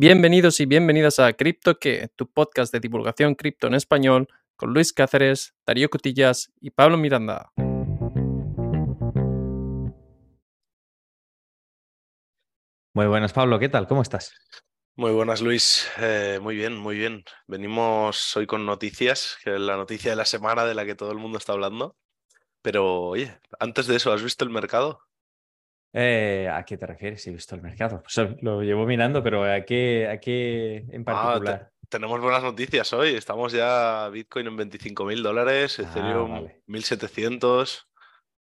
Bienvenidos y bienvenidas a Cripto que, tu podcast de divulgación cripto en español, con Luis Cáceres, Darío Cotillas y Pablo Miranda. Muy buenas, Pablo, ¿qué tal? ¿Cómo estás? Muy buenas, Luis. Eh, muy bien, muy bien. Venimos hoy con noticias, que es la noticia de la semana de la que todo el mundo está hablando. Pero, oye, antes de eso, ¿has visto el mercado? Eh, ¿A qué te refieres? He visto el mercado. Pues, lo llevo mirando, pero ¿a qué, a qué en Ah, particular? tenemos buenas noticias hoy. Estamos ya Bitcoin en 25 mil dólares, Ah, Ethereum vale. 1700.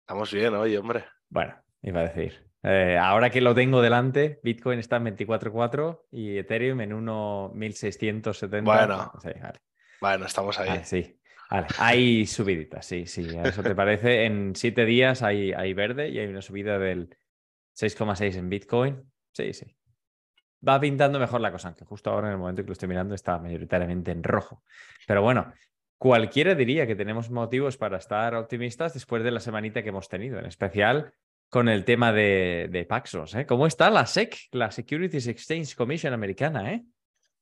Estamos bien hoy, hombre. Bueno, iba a decir. eh, ahora que lo tengo delante, Bitcoin está en 24.4 y Ethereum en 1.1670. Bueno. Sí, vale. Bueno, estamos ahí. Vale, sí. Vale, hay subiditas, sí, sí. ¿A eso te parece? En siete días hay, hay verde y hay una subida del 6,6 en Bitcoin. Sí, sí. Va pintando mejor la cosa, aunque justo ahora en el momento que lo estoy mirando está mayoritariamente en rojo. Pero bueno, cualquiera diría que tenemos motivos para estar optimistas después de la semanita que hemos tenido, en especial con el tema de, de Paxos. ¿eh? ¿Cómo está la SEC, la Securities Exchange Commission americana? ¿eh?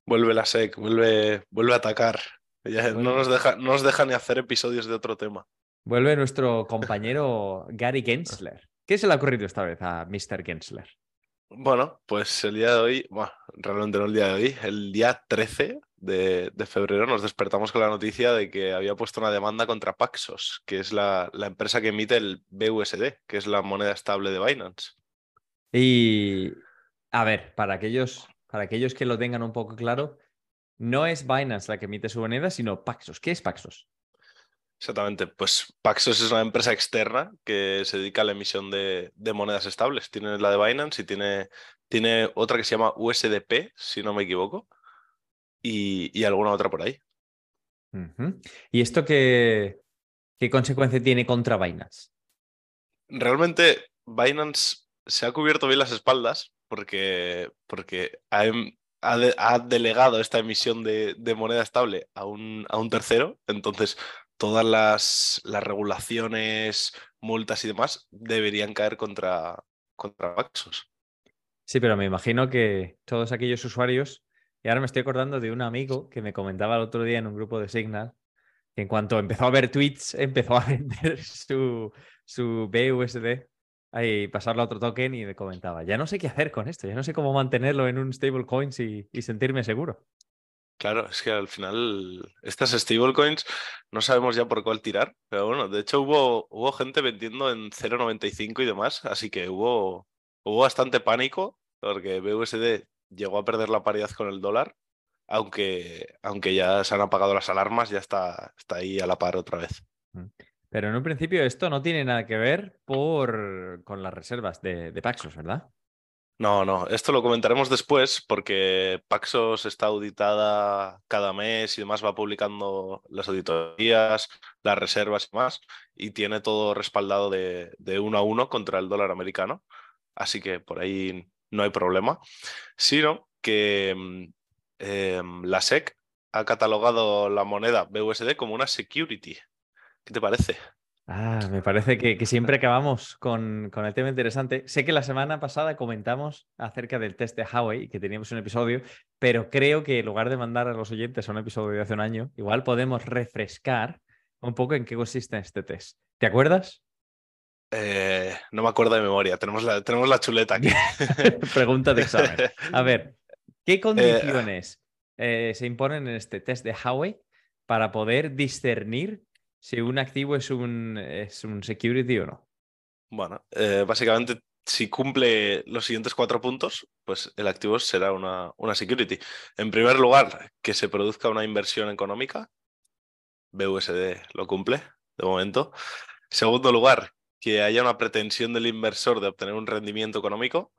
Vuelve la SEC, vuelve, vuelve a atacar. Ya no, nos deja, no nos deja ni hacer episodios de otro tema. Vuelve nuestro compañero Gary Gensler. ¿Qué se le ha ocurrido esta vez a Mr. Gensler? Bueno, pues el día de hoy, bueno, realmente no el día de hoy, el día 13 de, de febrero nos despertamos con la noticia de que había puesto una demanda contra Paxos, que es la, la empresa que emite el BUSD, que es la moneda estable de Binance. Y a ver, para aquellos, para aquellos que lo tengan un poco claro, no es Binance la que emite su moneda, sino Paxos. ¿Qué es Paxos? Exactamente, pues Paxos es una empresa externa que se dedica a la emisión de, de monedas estables. Tiene la de Binance y tiene, tiene otra que se llama USDP, si no me equivoco, y, y alguna otra por ahí. ¿Y esto qué, qué consecuencia tiene contra Binance? Realmente Binance se ha cubierto bien las espaldas porque, porque ha, em- ha de- ha delegado esta emisión de, de moneda estable a un, a un tercero. Entonces, todas las, regulaciones, multas y demás deberían caer contra, contra Paxos. Sí, pero me imagino que todos aquellos usuarios, y ahora me estoy acordando de un amigo que me comentaba el otro día en un grupo de Signal, que en cuanto empezó a ver tweets, empezó a vender su, su BUSD y pasarlo a otro token y me comentaba, ya no sé qué hacer con esto, ya no sé cómo mantenerlo en un stablecoins y, y sentirme seguro. Claro, es que al final estas stablecoins no sabemos ya por cuál tirar, pero bueno, de hecho hubo, hubo gente vendiendo en 0.95 y demás, así que hubo, hubo bastante pánico porque BUSD llegó a perder la paridad con el dólar, aunque, aunque ya se han apagado las alarmas, ya está, está ahí a la par otra vez. Pero en un principio esto no tiene nada que ver por, con las reservas de, de Paxos, ¿verdad? No, no, esto lo comentaremos después porque Paxos está auditada cada mes y demás, va publicando las auditorías, las reservas y más, y tiene todo respaldado de, uno a uno contra el dólar americano, así que por ahí no hay problema, sino que mm, em, la SEC ha catalogado la moneda BUSD como una security. ¿Qué te parece? Ah, me parece que, que siempre acabamos con, con el tema interesante. Sé que la semana pasada comentamos acerca del test de Huawei y que teníamos un episodio, pero creo que en lugar de mandar a los oyentes a un episodio de hace un año, igual podemos refrescar un poco en qué consiste este test. ¿Te acuerdas? Eh, no me acuerdo de memoria, tenemos la, tenemos la chuleta aquí. Pregunta de examen. A ver, ¿qué condiciones eh, se imponen en este test de Huawei para poder discernir si un activo es un, es un security o no? Bueno, eh, básicamente, si cumple los siguientes cuatro puntos, pues el activo será una, una security. En primer lugar, que se produzca una inversión económica. BUSD lo cumple, de momento. Segundo lugar, que haya una pretensión del inversor de obtener un rendimiento económico.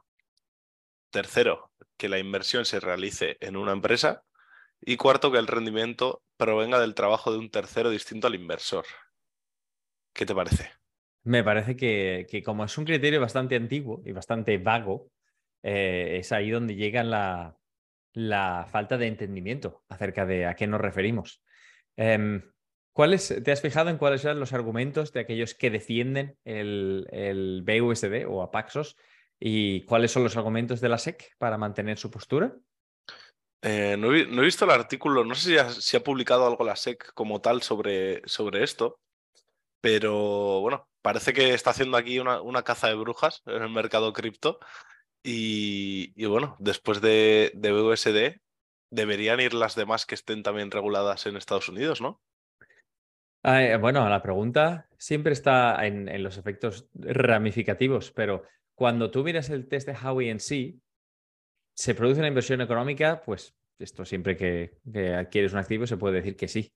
Tercero, que la inversión se realice en una empresa. Y cuarto, que el rendimiento provenga del trabajo de un tercero distinto al inversor. ¿Qué te parece? Me parece que, como es un criterio bastante antiguo y bastante vago, eh, es ahí donde llega la, la falta de entendimiento acerca de a qué nos referimos. Em, ¿cuáles, ¿Te has fijado en cuáles eran los argumentos de aquellos que defienden el, el BUSD o a Paxos y cuáles son los argumentos de la SEC para mantener su postura? Eh, no, he, no, he, visto el artículo, no sé si ha, si ha, publicado algo la SEC como tal sobre, sobre esto, pero bueno, parece que está haciendo aquí una, una caza de brujas en el mercado cripto y, y, bueno, después de, de BUSD deberían ir las demás que estén también reguladas en Estados Unidos, ¿no? Eh, bueno, la pregunta siempre está en, en, los efectos ramificativos, pero cuando tú miras el test de Howie en sí, se produce una inversión económica, pues esto siempre que, que, adquieres un activo se puede decir que sí.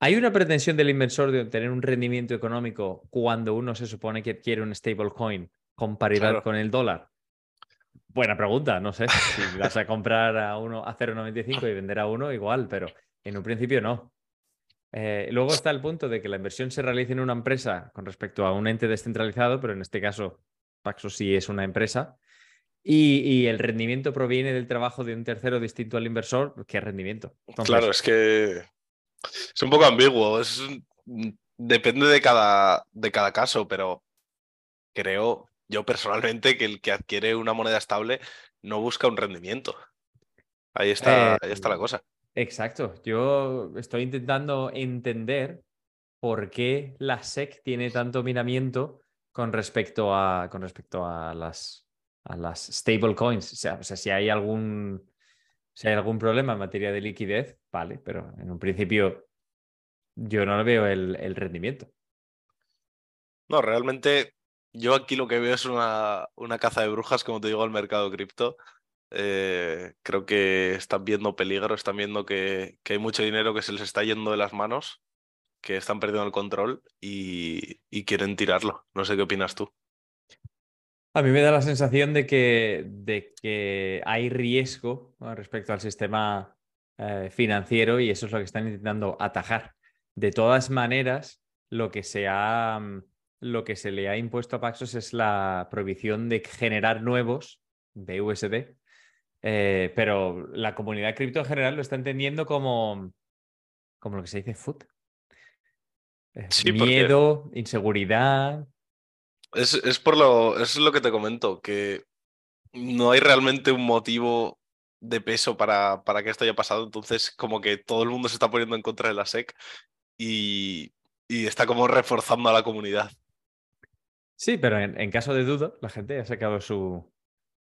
¿Hay una pretensión del inversor de obtener un rendimiento económico cuando uno se supone que quiere un stablecoin con paridad claro. con el dólar? Buena pregunta, no sé. Si vas a comprar a uno a 0,95 y vender a uno, igual, pero en un principio no. Eh, luego está el punto de que la inversión se realice en una empresa con respecto a un ente descentralizado, pero en este caso Paxos sí es una empresa, y, y, el rendimiento proviene del trabajo de un tercero distinto al inversor. ¿Qué rendimiento? Entonces... Claro, es que es un poco ambiguo. Es, depende de cada, de cada caso, pero creo yo personalmente que el que adquiere una moneda estable no busca un rendimiento. Ahí está, eh, ahí está la cosa. Exacto. Yo estoy intentando entender por qué la SEC tiene tanto minamiento con respecto a, con respecto a las, a las stablecoins. O sea, o sea, si hay algún si hay algún problema en materia de liquidez, vale, pero en un principio yo no veo el, el rendimiento. No, realmente yo aquí lo que veo es una, una caza de brujas, como te digo, al mercado cripto. Eh, creo que están viendo peligro, están viendo que, que, hay mucho dinero que se les está yendo de las manos, que están perdiendo el control y, y quieren tirarlo. No sé qué opinas tú. A mí me da la sensación de que, de que hay riesgo respecto al sistema eh, financiero y eso es lo que están intentando atajar. De todas maneras, lo que se ha, lo que se le ha impuesto a Paxos es la prohibición de generar nuevos BUSD, eh, pero la comunidad cripto en general lo está entendiendo como, como lo que se dice food. Sí, Miedo, porque... inseguridad. Es, es por lo, es lo que te comento, que no hay realmente un motivo de peso para, para que esto haya pasado, entonces como que todo el mundo se está poniendo en contra de la SEC y, y está como reforzando a la comunidad. Sí, pero en, en, caso de duda, la gente ha sacado su,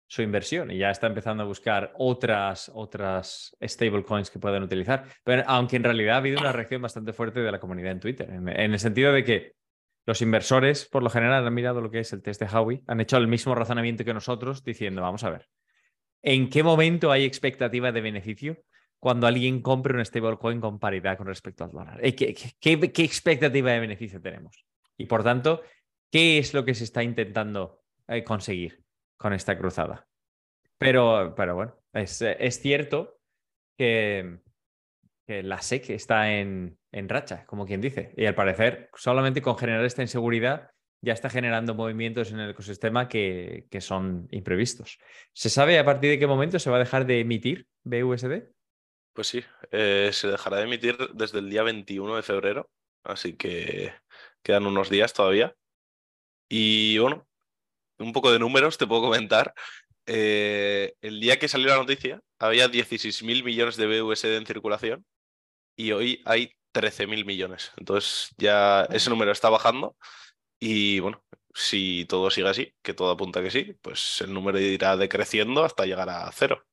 su inversión y ya está empezando a buscar otras, otras stablecoins que puedan utilizar. Pero aunque en realidad ha habido una reacción bastante fuerte de la comunidad en Twitter, en el sentido de que los inversores, por lo general, han mirado lo que es el test de Howie, han hecho el mismo razonamiento que nosotros, diciendo, vamos a ver, ¿en qué momento hay expectativa de beneficio cuando alguien compre un stablecoin con paridad con respecto al dólar? ¿Qué, qué, expectativa de beneficio tenemos? Y por tanto, ¿qué es lo que se está intentando eh, conseguir con esta cruzada? Pero, pero bueno, es, es cierto que, que la SEC está en, en racha, como quien dice. Y al parecer, solamente con generar esta inseguridad ya está generando movimientos en el ecosistema que, que, son imprevistos. ¿Se sabe a partir de qué momento se va a dejar de emitir BUSD? Pues sí, eh, se dejará de emitir desde el día 21 de febrero, así que quedan unos días todavía. Y bueno, un poco de números te puedo comentar. Eh, el día que salió la noticia había 16.000 millones de BUSD en circulación y hoy hay 13.000 millones. Entonces ya ese número está bajando y bueno, si todo sigue así, que todo apunta que sí, pues el número irá decreciendo hasta llegar a cero.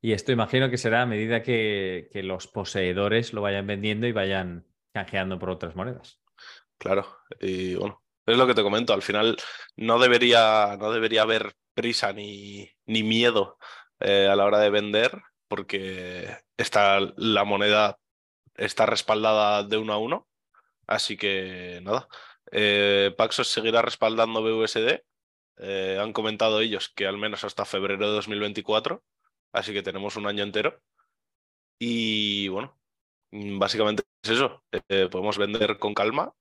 Y esto imagino que será a medida que, que los poseedores lo vayan vendiendo y vayan canjeando por otras monedas. Claro, y bueno, es lo que te comento, al final no debería, no debería haber prisa ni, ni miedo eh, a la hora de vender, porque está, la moneda está respaldada de uno a uno. Así que nada, eh, Paxos seguirá respaldando BUSD. Eh, han comentado ellos que al menos hasta febrero de 2024, así que tenemos un año entero. Y bueno, básicamente es eso. Eh, podemos vender con calma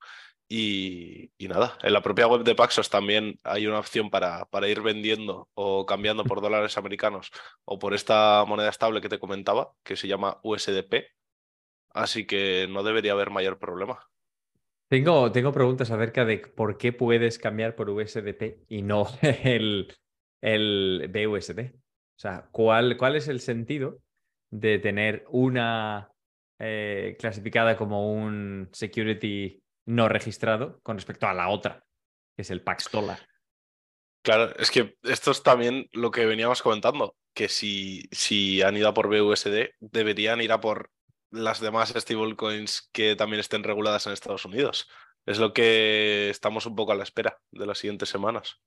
y, nada, en la propia web de Paxos también hay una opción para, para, ir vendiendo o cambiando por dólares americanos o por esta moneda estable que te comentaba, que se llama USDP. Así que no debería haber mayor problema. Tengo, tengo preguntas acerca de por qué puedes cambiar por USDP y no el, el BUSD. O sea, ¿cuál, cuál es el sentido de tener una eh, clasificada como un security no registrado con respecto a la otra, que es el Pax Dollar? Claro, es que esto es también lo que veníamos comentando, que si, si han ido a por BUSD, deberían ir a por las demás stablecoins que también estén reguladas en Estados Unidos. Es lo que estamos un poco a la espera de las siguientes semanas.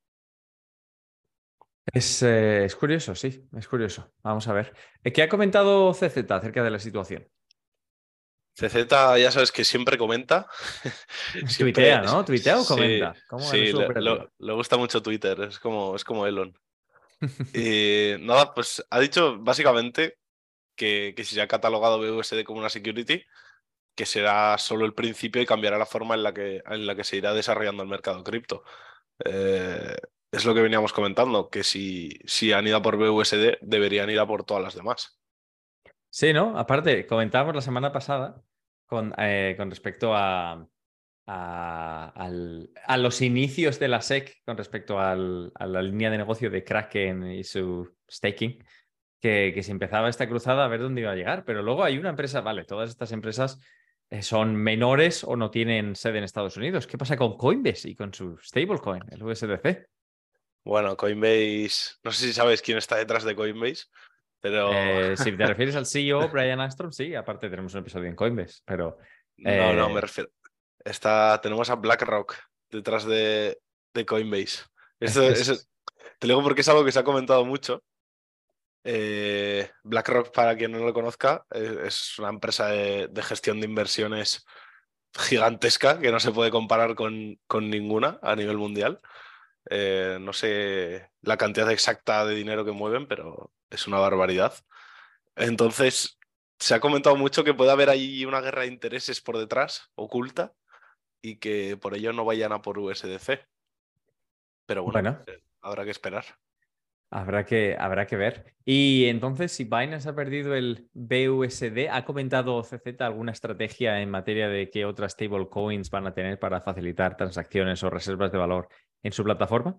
Es, eh, es curioso, sí, es curioso. Vamos a ver. Eh, ¿Qué ha comentado CZ acerca de la situación? CZ ya sabes que siempre comenta. Siempre, Tuitea, ¿no? ¿Tuitea o comenta? Sí, le, gusta mucho Twitter, es como, es como Elon. y nada, pues ha dicho básicamente que, que si se ha catalogado BUSD como una security, que será solo el principio y cambiará la forma en la que, en la que se irá desarrollando el mercado cripto. Eh, es lo que veníamos comentando, que si, si han ido por BUSD, deberían ir a por todas las demás. Sí, ¿no? Aparte, comentábamos la semana pasada con, eh, con respecto a, a, los inicios de la SEC, con respecto a la línea de negocio de Kraken y su staking, que, que se empezaba esta cruzada a ver dónde iba a llegar. Pero luego hay una empresa, vale, todas estas empresas eh, son menores o no tienen sede en Estados Unidos. ¿Qué pasa con Coinbase y con su stablecoin, el USDC? Bueno, Coinbase, no sé si sabes quién está detrás de Coinbase, pero... Eh, si te refieres al CEO, Brian Armstrong, sí, aparte tenemos un episodio en Coinbase, pero... No, no, me eh, refiero... Está, tenemos a BlackRock detrás de, de Coinbase. Esto, te digo porque es algo que se ha comentado mucho. Eh, BlackRock, para quien no lo conozca, es una empresa de, de, gestión de inversiones gigantesca que no se puede comparar con, con ninguna a nivel mundial. Eh, no sé la cantidad exacta de dinero que mueven, pero es una barbaridad. Entonces, se ha comentado mucho que puede haber ahí una guerra de intereses por detrás, oculta, y que por ello no vayan a por USDC. Pero bueno, eh, habrá que esperar. Habrá que, habrá que ver. Y entonces, si Binance ha perdido el BUSD, ¿ha comentado CZ alguna estrategia en materia de qué otras stablecoins van a tener para facilitar transacciones o reservas de valor en su plataforma?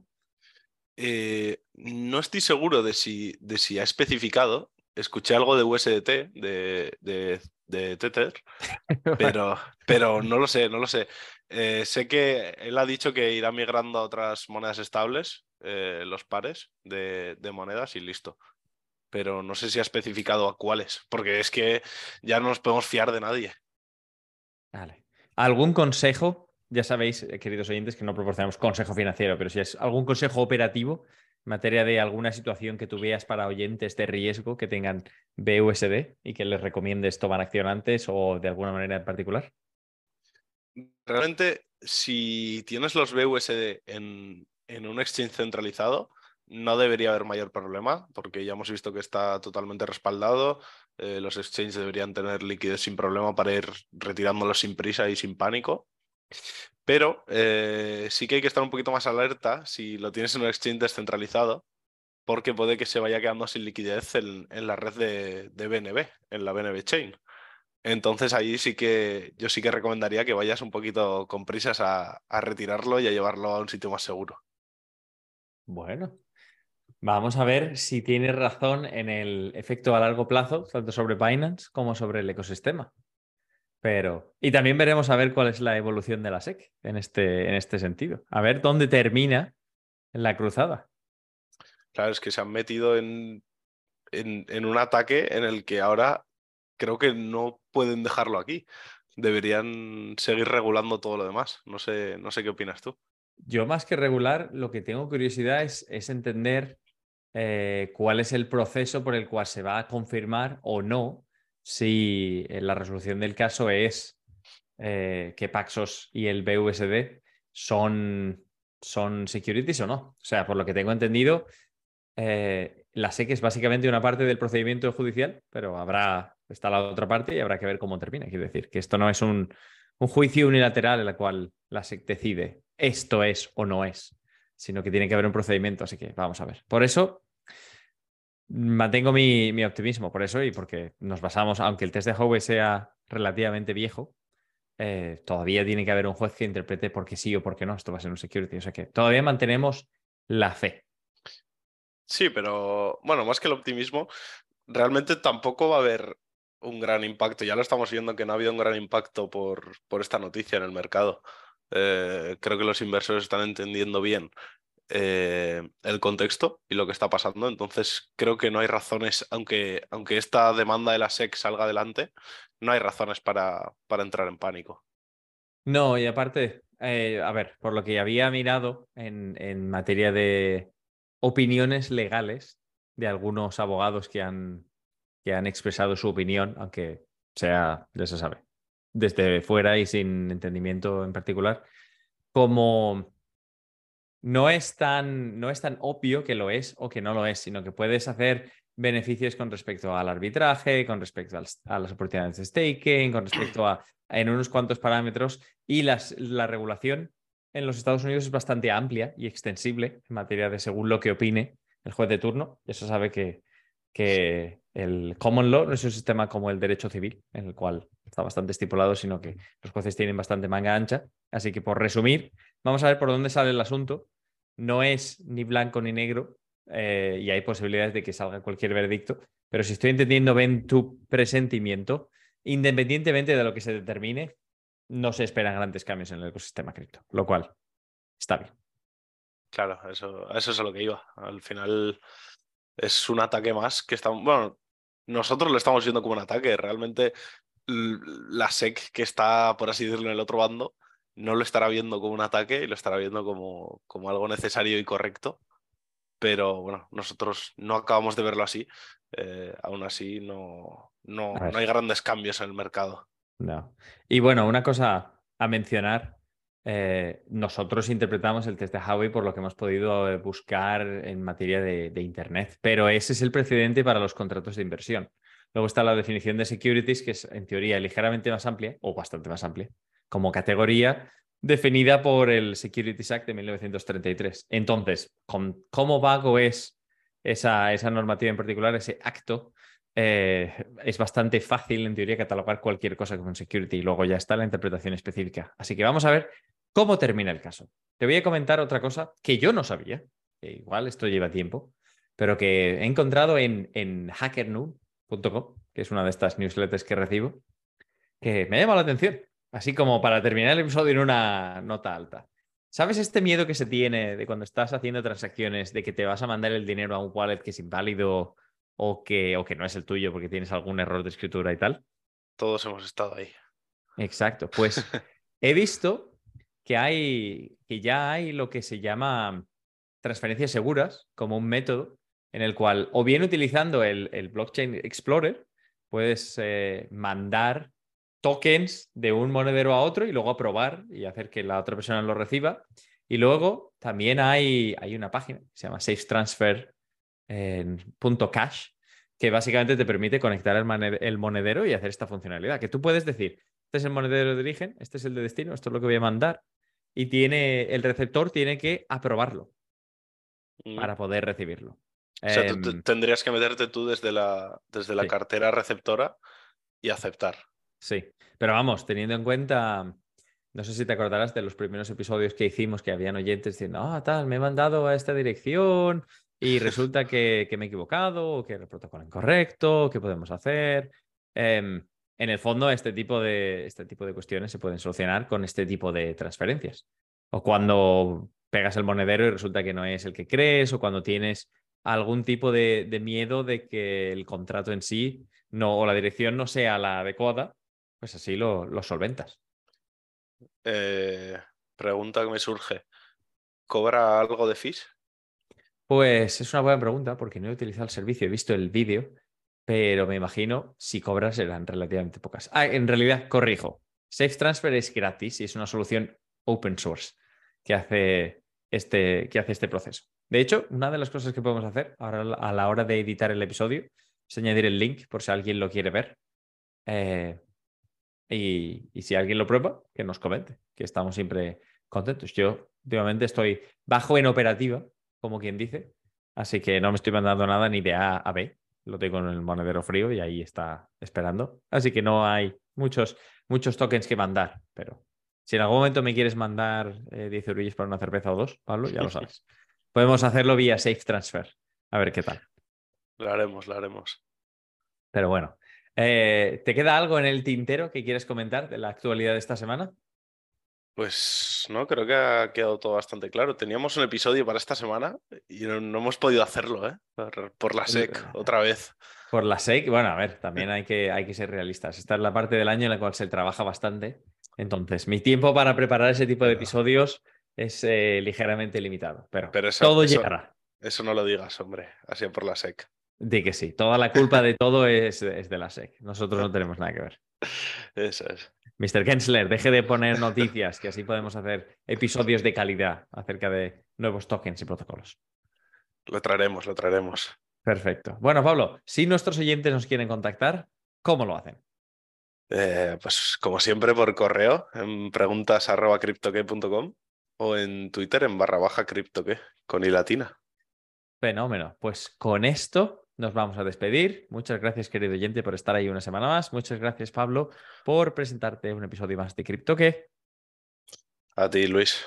Eh, no estoy seguro de si, de si ha especificado. Escuché algo de USDT, de, de, Tether, pero, pero no lo sé, no lo sé. Eh, sé que él ha dicho que irá migrando a otras monedas estables, eh, los pares de, de, monedas y listo. Pero no sé si ha especificado a cuáles, porque es que ya no nos podemos fiar de nadie. ¿Algún consejo ya sabéis, eh, queridos oyentes, que no proporcionamos consejo financiero, pero si es algún consejo operativo en materia de alguna situación que tú veas para oyentes de riesgo que tengan BUSD y que les recomiendes tomar acción antes o de alguna manera en particular. Realmente, si tienes los BUSD en, en un exchange centralizado, no debería haber mayor problema, porque ya hemos visto que está totalmente respaldado. Eh, los exchanges deberían tener liquidez sin problema para ir retirándolos sin prisa y sin pánico. Pero eh, sí que hay que estar un poquito más alerta si lo tienes en un exchange descentralizado, porque puede que se vaya quedando sin liquidez en, la red de, BNB, en la BNB Chain. Entonces ahí sí que yo sí que recomendaría que vayas un poquito con prisas a, a retirarlo y a llevarlo a un sitio más seguro. Bueno, Vamos a ver si tienes razón en el efecto a largo plazo, tanto sobre Binance como sobre el ecosistema. Pero, y también veremos a ver cuál es la evolución de la SEC en este, en este sentido. A ver dónde termina la cruzada. Claro, es que se han metido en, en, un ataque en el que ahora creo que no pueden dejarlo aquí. Deberían seguir regulando todo lo demás. No sé, no sé qué opinas tú. Yo más que regular, lo que tengo curiosidad es, es entender eh, cuál es el proceso por el cual se va a confirmar o no si eh, la resolución del caso es eh, que Paxos y el BUSD son, son securities o no. O sea, por lo que tengo entendido, eh, la SEC es básicamente una parte del procedimiento judicial, pero habrá, está la otra parte y habrá que ver cómo termina. Quiero decir, que esto no es un, un juicio unilateral en el cual la SEC decide esto es o no es, sino que tiene que haber un procedimiento. Así que vamos a ver. Por eso, mantengo mi, optimismo por eso y porque nos basamos, aunque el test de Howe sea relativamente viejo, eh, todavía tiene que haber un juez que interprete por qué sí o por qué no esto va a ser un security. O sea que todavía mantenemos la fe. Sí, pero bueno, más que el optimismo, realmente tampoco va a haber un gran impacto. Ya lo estamos viendo que no ha habido un gran impacto por, esta noticia en el mercado. Eh, creo que los inversores están entendiendo bien eh, el contexto y lo que está pasando. Entonces, creo que no hay razones, aunque, aunque esta demanda de la SEC salga adelante, no hay razones para, para entrar en pánico. No, y aparte, eh, a ver, por lo que había mirado en, en materia de opiniones legales de algunos abogados que han, que han expresado su opinión, aunque sea, ya se sabe, desde fuera y sin entendimiento en particular, como no es tan, no es tan obvio que lo es o que no lo es, sino que puedes hacer beneficios con respecto al arbitraje, con respecto a las oportunidades de staking, con respecto a en unos cuantos parámetros y las, la regulación en los Estados Unidos es bastante amplia y extensible en materia de según lo que opine el juez de turno. Eso sabe que, que el common law no es un sistema como el derecho civil, en el cual está bastante estipulado, sino que los jueces tienen bastante manga ancha. Así que por resumir, vamos a ver por dónde sale el asunto. No es ni blanco ni negro eh, y hay posibilidades de que salga cualquier veredicto, pero si estoy entendiendo bien tu presentimiento, independientemente de lo que se determine, no se esperan grandes cambios en el ecosistema cripto, lo cual está bien. Claro, eso, eso es a lo que iba. Al final es un ataque más que estamos. Bueno, nosotros lo estamos viendo como un ataque. Realmente la SEC que está, por así decirlo, en el otro bando, no lo estará viendo como un ataque y lo estará viendo como, como algo necesario y correcto. Pero bueno, nosotros no acabamos de verlo así. Eh, aún así, no, no, no hay grandes cambios en el mercado. No. Y bueno, una cosa a mencionar eh, nosotros interpretamos el test de Howey por lo que hemos podido eh, buscar en materia de, Internet, pero ese es el precedente para los contratos de inversión. Luego está la definición de securities, que es en teoría ligeramente más amplia, o bastante más amplia, como categoría definida por el Securities Act de 1933. Entonces, ¿cómo vago es esa, esa normativa en particular, ese acto? Eh, es bastante fácil, en teoría, catalogar cualquier cosa como security y luego ya está la interpretación específica. Así que vamos a ver cómo termina el caso. Te voy a comentar otra cosa que yo no sabía, igual esto lleva tiempo, pero que he encontrado en, en que es una de estas newsletters que recibo, que me ha llamado la atención. Así como para terminar el episodio en una nota alta. ¿Sabes este miedo que se tiene de cuando estás haciendo transacciones de que te vas a mandar el dinero a un wallet que es inválido o que, o que no es el tuyo porque tienes algún error de escritura y tal? Todos hemos estado ahí. Exacto. Pues he visto que hay, que ya hay lo que se llama transferencias seguras como un método en el cual, o bien utilizando el, Blockchain Explorer, puedes eh, mandar tokens de un monedero a otro y luego aprobar y hacer que la otra persona lo reciba. Y luego también hay, hay una página que se llama Safe Transfer punto .cash, que básicamente te permite conectar el, monedero y hacer esta funcionalidad. Que tú puedes decir, este es el monedero de origen, este es el de destino, esto es lo que voy a mandar. Y tiene, el receptor tiene que aprobarlo mm. para poder recibirlo. O sea, em, tendrías que meterte tú desde la, desde la cartera receptora y aceptar. Sí, pero vamos, teniendo en cuenta, no sé si te acordarás de los primeros episodios que hicimos que habían oyentes diciendo, ah, tal, me he mandado a esta dirección, y resulta que, me he equivocado, o que el protocolo incorrecto, ¿qué podemos hacer? Em, en el fondo, este tipo, de, este tipo de cuestiones se pueden solucionar con este tipo de transferencias. O cuando pegas el monedero y resulta que no es el que crees, o cuando tienes algún tipo de, miedo de que el contrato en sí no, o la dirección no sea la adecuada, pues así lo, lo solventas. Eh, pregunta que me surge. ¿Cobra algo de fees? Pues es una buena pregunta porque no he utilizado el servicio, he visto el vídeo, pero me imagino si cobras serán relativamente pocas. Ah, en realidad, corrijo. Safe Transfer es gratis y es una solución open source que hace este, que hace este proceso. De hecho, una de las cosas que podemos hacer ahora a la hora de editar el episodio es añadir el link por si alguien lo quiere ver. Eh, y, y, si alguien lo prueba, que nos comente, que estamos siempre contentos. Yo últimamente estoy bajo en operativa como quien dice. Así que no me estoy mandando nada ni de A a B. Lo tengo en el monedero frío y ahí está esperando. Así que no hay muchos, muchos tokens que mandar. Pero si en algún momento me quieres mandar 10 eh, euros para una cerveza o dos, Pablo, ya lo sabes. Podemos hacerlo vía Safe Transfer. A ver qué tal. Lo haremos, lo haremos. Pero bueno, eh, ¿te queda algo en el tintero que quieres comentar de la actualidad de esta semana? Pues no, creo que ha quedado todo bastante claro. Teníamos un episodio para esta semana y no, no hemos podido hacerlo, ¿eh? Por, por la SEC, otra vez. Por la SEC, bueno, a ver, también hay que, hay que ser realistas. Esta es la parte del año en la cual se trabaja bastante. Entonces, mi tiempo para preparar ese tipo de episodios es eh, ligeramente limitado, pero, Pero eso- todo eso- llegará. Eso no lo digas, hombre, así por la SEC. Di que sí, toda la culpa de todo es, es de la SEC. Nosotros no tenemos nada que ver. Eso es. Mr. Kensler, deje de poner noticias, que así podemos hacer episodios de calidad acerca de nuevos tokens y protocolos. Lo traeremos, lo traeremos. Perfecto. Bueno, Pablo, si nuestros oyentes nos quieren contactar, ¿cómo lo hacen? Eh, pues como siempre por correo en preguntas arroba o en Twitter en barra baja criptoque con i latina. Fenómeno. Pues con esto nos vamos a despedir. Muchas gracias, querido oyente, por estar ahí una semana más. Muchas gracias, Pablo, por presentarte un episodio más de CryptoQué. A ti, Luis.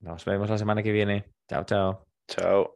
Nos vemos la semana que viene. Chao, chao. Chao.